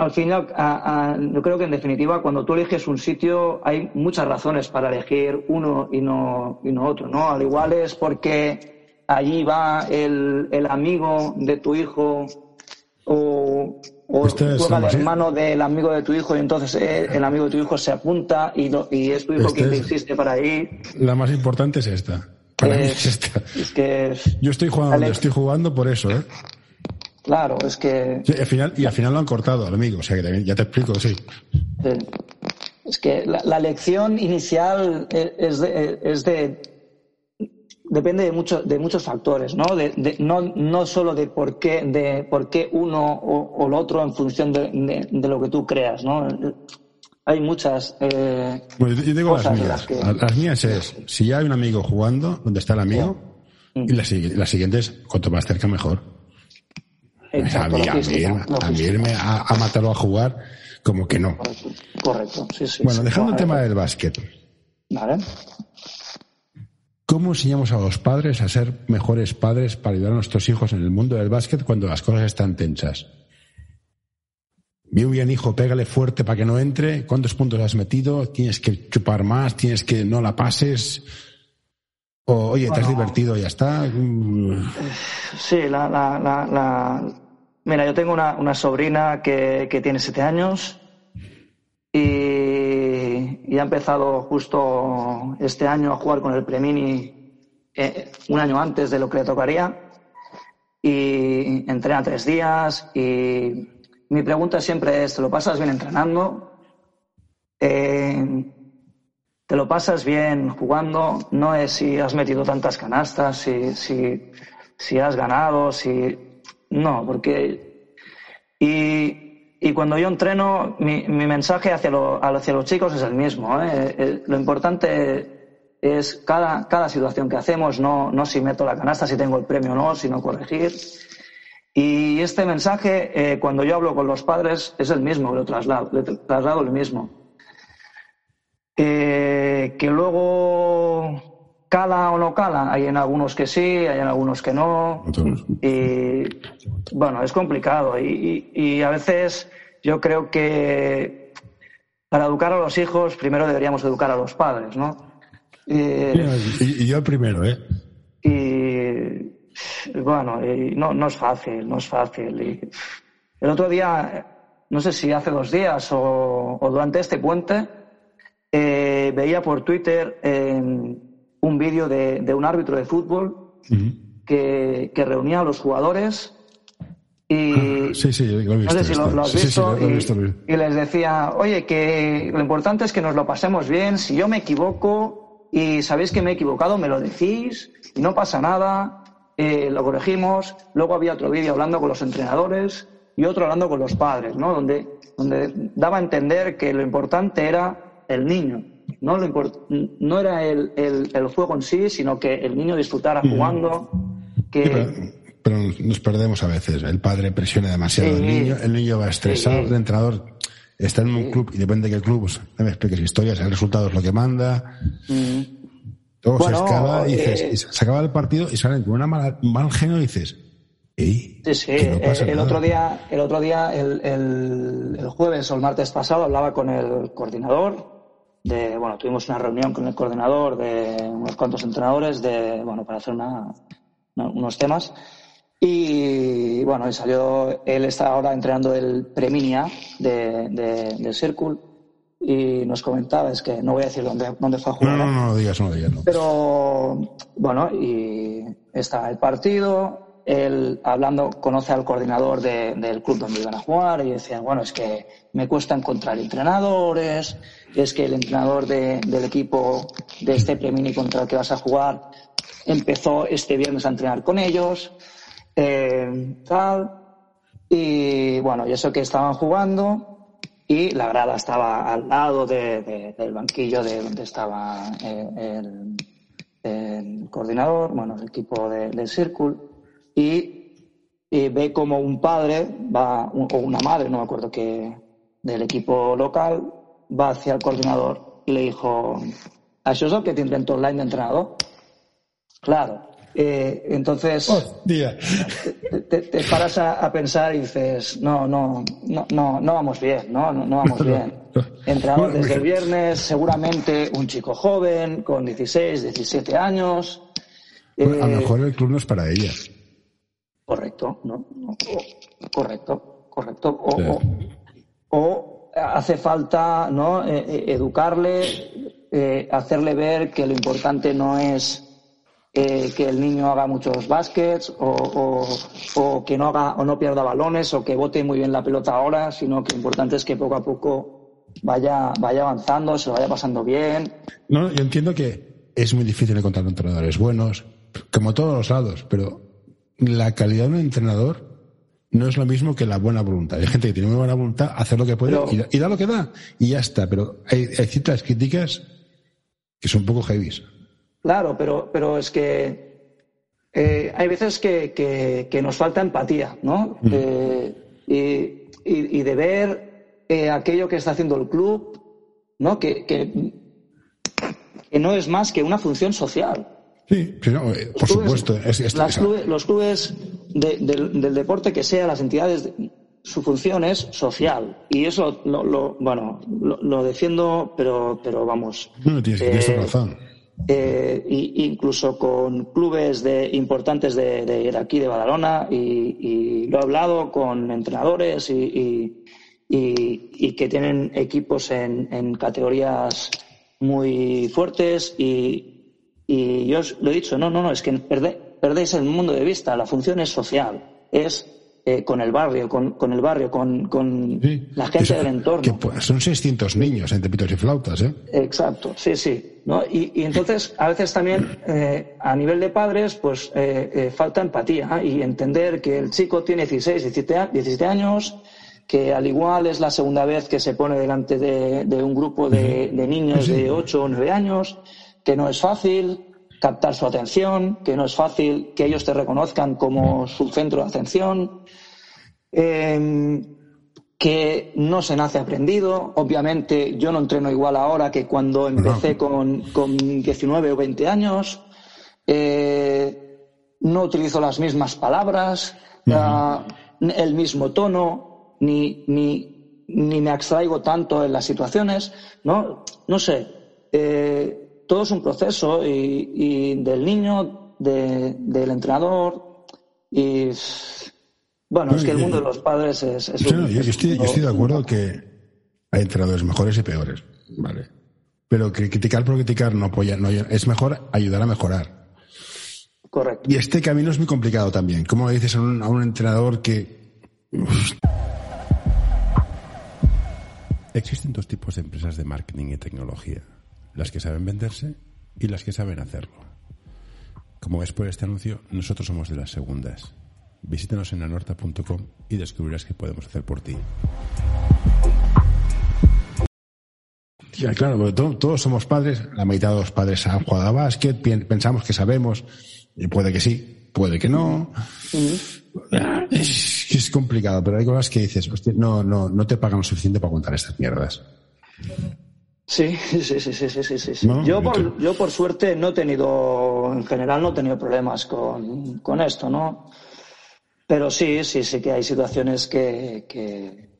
Al final, a- a- yo creo que en definitiva, cuando tú eliges un sitio, hay muchas razones para elegir uno y no, y no otro, ¿no? Al igual es porque allí va el, el amigo de tu hijo o, o Este juega el hermano del amigo de tu hijo y entonces eh, el amigo de tu hijo se apunta y, lo- y es tu hijo Este quien te insiste para ir. La más importante es esta. Para mí es esta. Es que, es- Yo estoy jugando Alex. estoy jugando por eso, ¿eh? Claro, es que Sí, al final, y al final lo han cortado al amigo, o sea que también, ya te explico, sí. Es que la, la lección inicial e- es de, es de depende de muchos de muchos factores, ¿no? De, de- no, no solo de por qué de por qué uno o, o lo otro en función de, de- lo que tú creas, ¿no? Hay muchas. eh, Bueno, yo digo las Cosas de mías. las que- Las las mías es, si ya hay un amigo jugando, donde está el amigo, y la, la siguiente es, cuanto más cerca mejor. A exacto, mí, a mí, logística, a mí irme a, a matarlo a jugar, como que no. Correcto, sí, sí. Bueno, sí. dejando el Vale. tema del básquet, Vale. ¿cómo enseñamos a los padres a ser mejores padres para ayudar a nuestros hijos en el mundo del básquet cuando las cosas están tensas? Bien, bien, hijo, pégale fuerte para que no entre. ¿Cuántos puntos has metido? Tienes que chupar más, tienes que no la pases. O, oye, te has divertido, ya está. Sí, la, la, la, la- Mira, yo tengo una, una sobrina que, que tiene siete años y, y ha empezado justo este año a jugar con el Premini eh, un año antes de lo que le tocaría y entrena tres días y mi pregunta siempre es, ¿te lo pasas bien entrenando? Eh, te lo pasas bien jugando, no es si has metido tantas canastas, si, si, si has ganado, si... No, porque... Y, y cuando yo entreno, mi, mi mensaje hacia, lo- hacia los chicos es el mismo. ¿eh? Eh, Lo importante es cada, cada situación que hacemos, no, no si meto la canasta, si tengo el premio o no, sino corregir. Y este mensaje, eh, cuando yo hablo con los padres, es el mismo, lo traslado, le traslado el mismo. Eh, que luego cala o no cala, hay en algunos que sí, hay en algunos que no. Y bueno, es complicado. Y, y- y a veces yo creo que para educar a los hijos, primero deberíamos educar a los padres, ¿no? Eh, y, y yo primero, ¿eh? y bueno, y no, no es fácil, no es fácil. Y el otro día, no sé si hace dos días o, durante este puente, eh, veía por Twitter un vídeo de, un árbitro de fútbol que, reunía a los jugadores y sí, sí, lo he visto, no sé si lo, has visto, y, les decía, oye, que lo importante es que nos lo pasemos bien, si yo me equivoco y sabéis que me he equivocado, me lo decís y no pasa nada, eh, lo corregimos. Luego había otro vídeo hablando con los entrenadores y otro hablando con los padres, ¿no? Donde, donde daba a entender que lo importante era el niño, no, no era el, el, juego en sí, sino que el niño disfrutara jugando. Que... pero, nos perdemos a veces. El padre presiona demasiado al niño, el niño va estresado, el entrenador está en un club y depende de qué club, no me expliques historias, el resultado es lo que manda. Todo se acaba y dices, eh, se acaba el partido y salen con una mala, mal genio y dices, Sí, sí. el, otro día, el otro día, el, el, jueves o el martes pasado, hablaba con el coordinador de, bueno, tuvimos una reunión con el coordinador de unos cuantos entrenadores de, bueno, para hacer una, unos temas. Y bueno, y salió, él está ahora entrenando el Preminia de, de, del Circle y nos comentaba, es que no voy a decir dónde, dónde fue a jugar. No, no, no, no digas, no digas. No. Pero bueno, y está el partido, él hablando, conoce al coordinador del club donde iban a jugar y decía, bueno, es que me cuesta encontrar entrenadores, es que el entrenador del equipo de este Premini contra el que vas a jugar empezó este viernes a entrenar con ellos, eh, tal, y bueno, y eso que estaban jugando y la grada estaba al lado del banquillo de donde estaba eh, el, coordinador, bueno, el equipo del Círculo y, ve como un padre va, o una madre, no me acuerdo qué, del equipo local, va hacia el coordinador y le dijo, ¿eso es lo que tiene tu online de entrenador? Claro. Eh, entonces te, paras a, pensar y dices no no no no no vamos bien no no, vamos bien entrenador desde el viernes seguramente un chico joven con 16 17 años a lo eh, mejor el club no es para ella Correcto, ¿no? correcto, correcto. O, hace falta ¿no? Eh, eh, educarle, eh, hacerle ver que lo importante no es que el niño haga muchos baskets o, o, que no haga o no pierda balones o que bote muy bien la pelota ahora, sino que lo importante es que poco a poco vaya, vaya avanzando, se lo vaya pasando bien. No, yo entiendo que es muy difícil encontrar entrenadores buenos, como todos los lados, pero la calidad de un entrenador no es lo mismo que la buena voluntad. Hay gente que tiene muy buena voluntad, hacer lo que puede y, da, lo que da y ya está. Pero hay, ciertas críticas que son un poco heavy. Claro, pero, pero es que eh, hay veces que, nos falta empatía, ¿no? Mm. Eh, y, de ver eh, aquello que está haciendo el club, ¿no? Que, que no es más que una función social. Sí, eh, por supuesto. los clubes del, deporte que sea, las entidades, su función es social. Y eso lo, bueno, lo, defiendo, pero, pero vamos. No, tienes, eh, razón. Eh, incluso con clubes de, importantes de, aquí de Badalona y, lo he hablado con entrenadores y, y que tienen equipos en, en categorías muy fuertes y, y yo os lo he dicho, no, no, no, es que perdéis el mundo de vista, la función es social, es eh, con el barrio, con, con el barrio, con, con la gente del entorno. Son 600 niños entre pitos y flautas, ¿eh? Exacto, sí, sí. ¿no? Y, y entonces, a veces también, eh, a nivel de padres, pues eh, eh falta empatía y entender que el chico tiene 16, 17, 17 años, que al igual es la segunda vez que se pone delante de, de un grupo de, de niños de 8 o 9 años, que no es fácil captar su atención, que no es fácil que ellos te reconozcan como su centro de atención, em, que no se nace aprendido. Obviamente yo no entreno igual ahora que cuando empecé con, con 19 o 20 años. Eh, no utilizo las mismas palabras, el mismo tono, ni, ni, ni, me abstraigo tanto en las situaciones. No, no sé. Eh, todo es un proceso y, del niño, del entrenador y Bueno, es que el mundo de los padres es... yo, estoy, de acuerdo que hay entrenadores mejores y peores, ¿vale? Pero criticar por criticar no apoya, no, es mejor ayudar a mejorar. Correcto. Y este camino es muy complicado también. ¿Cómo le dices a un, a un entrenador que... Existen dos tipos de empresas de marketing y tecnología, las que saben venderse y las que saben hacerlo. Como ves por este anuncio, nosotros somos de las segundas. Visítanos en anorta.com y descubrirás qué podemos hacer por ti. claro, todos somos padres, la mitad de los padres han jugado a básquet, pensamos que sabemos, y puede que sí, puede que no. Es, complicado, pero hay cosas que dices, no, no, no te pagan lo suficiente para contar estas mierdas. Sí, sí, sí, sí, sí, sí, sí. Yo, por, yo por suerte no he tenido, en general no he tenido problemas con, con esto, ¿no? Pero sí, sí, sí que hay situaciones que, que,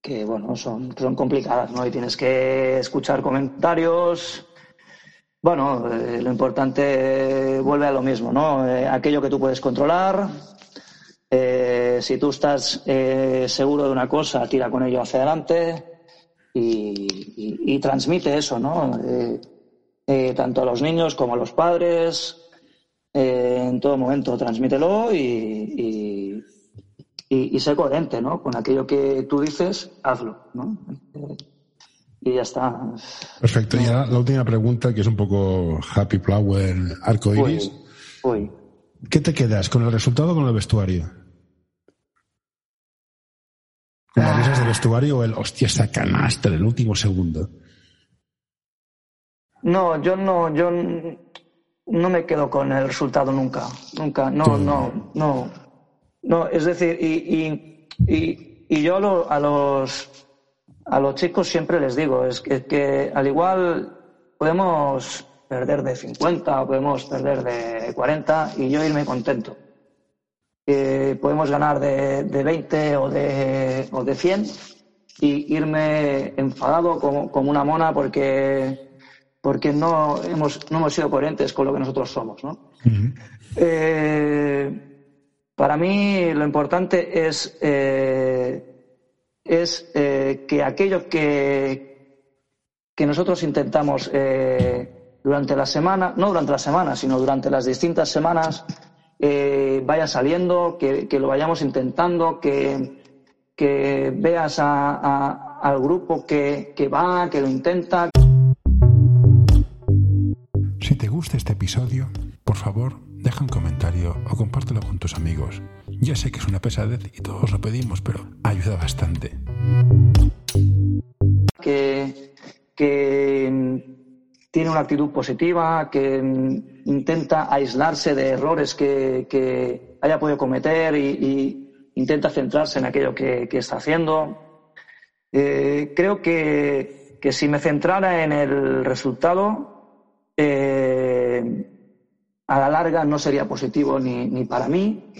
que, bueno, son, son complicadas, ¿no? Y tienes que escuchar comentarios. Bueno, eh, lo importante vuelve a lo mismo, ¿no? Eh, aquello que tú puedes controlar. Eh, si tú estás seguro de una cosa, tira con ello hacia adelante y, transmite eso, ¿no? Eh, eh, tanto a los niños como a los padres, eh, en todo momento transmítelo y, y, sé coherente, ¿no? Con aquello que tú dices, hazlo, ¿no? y ya está. Perfecto. Y ahora la última pregunta, que es un poco happy flower, arco iris. ¿Qué te quedas? ¿Con el resultado o con el vestuario? Como risas de vestuario o el hostia, esa canasta en el último segundo. No, yo no, yo no me quedo con el resultado nunca, nunca, no, no, no, no, es decir, y, y, y, yo a, los a los chicos siempre les digo, es que, que al igual podemos perder de 50 o podemos perder de 40 y yo irme contento podemos ganar de, de 20 o de, o de 100 y irme enfadado como, como una mona porque, porque no, hemos, no hemos sido coherentes con lo que nosotros somos. ¿no? Eh, para mí lo importante es, eh, es eh, que aquello que, que nosotros intentamos durante la semana, no durante la semana, sino durante las distintas semanas, eh, vaya saliendo, que, lo vayamos intentando, que, que veas al grupo que, que va, que lo intenta. Si te gusta este episodio, por favor, deja un comentario o compártelo con tus amigos. Ya sé que es una pesadez y todos lo pedimos, pero ayuda bastante. Que, que tiene una actitud positiva, que intenta aislarse de errores que, haya podido cometer y, intenta centrarse en aquello que, está haciendo. Eh, creo que, si me centrara en el resultado, eh, a la larga no sería positivo ni, para mí,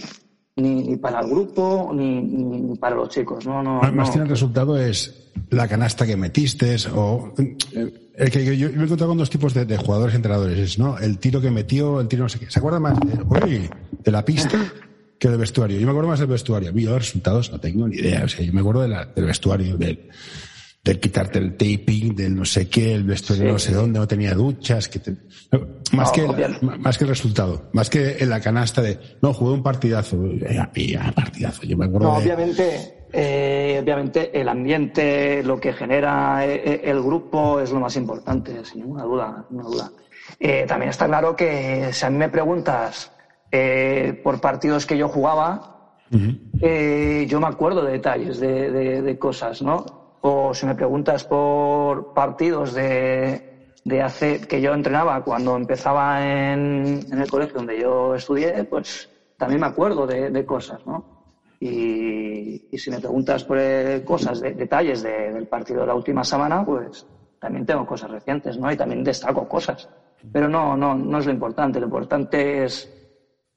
ni, para el grupo, ni, para los chicos. No, no, más, que el resultado es la canasta que metiste o... Eh, el que, yo, me he encontrado con dos tipos de, jugadores entrenadores, ¿no? El tiro que metió, el tiro no sé qué. ¿Se acuerda más de, de la pista que del vestuario? Yo me acuerdo más del vestuario. A mí los resultados no tengo ni idea. O sea, yo me acuerdo del vestuario, del, del quitarte el taping, del no sé qué, el vestuario no sé dónde, no tenía duchas, que más, que más que el resultado, más que en la canasta de, no, jugué un partidazo, partidazo, yo me acuerdo no, obviamente, eh, obviamente el ambiente, lo que genera eh, eh, el grupo es lo más importante, sin ninguna duda. Ninguna duda. también está claro que si a mí me preguntas por partidos que yo jugaba, yo me acuerdo de detalles, de, cosas, ¿no? O si me preguntas por partidos de, de hace, que yo entrenaba cuando empezaba en, en, el colegio donde yo estudié, pues también me acuerdo de, de cosas, ¿no? Y, si me preguntas por eh, cosas, detalles del partido de la última semana, pues también tengo cosas recientes, ¿no? Y también destaco cosas. Pero no, no, no es lo importante. Lo importante es,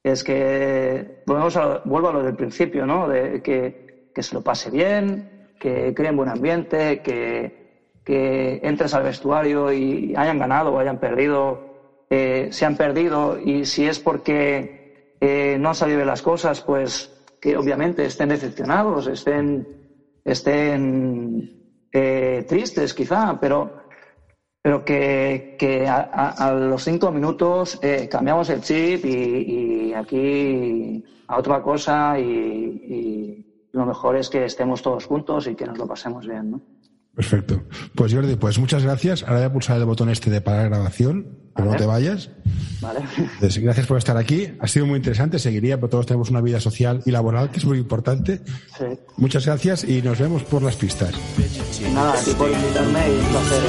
es que volvemos a, vuelvo a lo del principio, ¿no? De que, que se lo pase bien, que creen buen ambiente, que, que entres al vestuario y hayan ganado hayan perdido, eh, se han perdido y si es porque eh, no han las cosas, pues que obviamente estén decepcionados, estén, estén eh, tristes quizá, pero, pero que, que a, los cinco minutos eh, cambiamos el chip y, aquí a otra cosa y, lo mejor es que estemos todos juntos y que nos lo pasemos bien, ¿no? Perfecto. Pues Jordi, pues muchas gracias. Ahora voy a pulsar el botón este de parar grabación, pero no te vayas. Vale. gracias por estar aquí. Ha sido muy interesante, seguiría, pero todos tenemos una vida social y laboral que es muy importante. Sí. Muchas gracias y nos vemos por las pistas. Nada, a ti por invitarme y un placer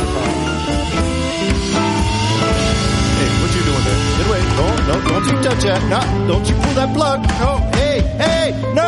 Hey? Get No, no, don't you touch that. No, don't you pull that plug. No, hey, hey, nurse,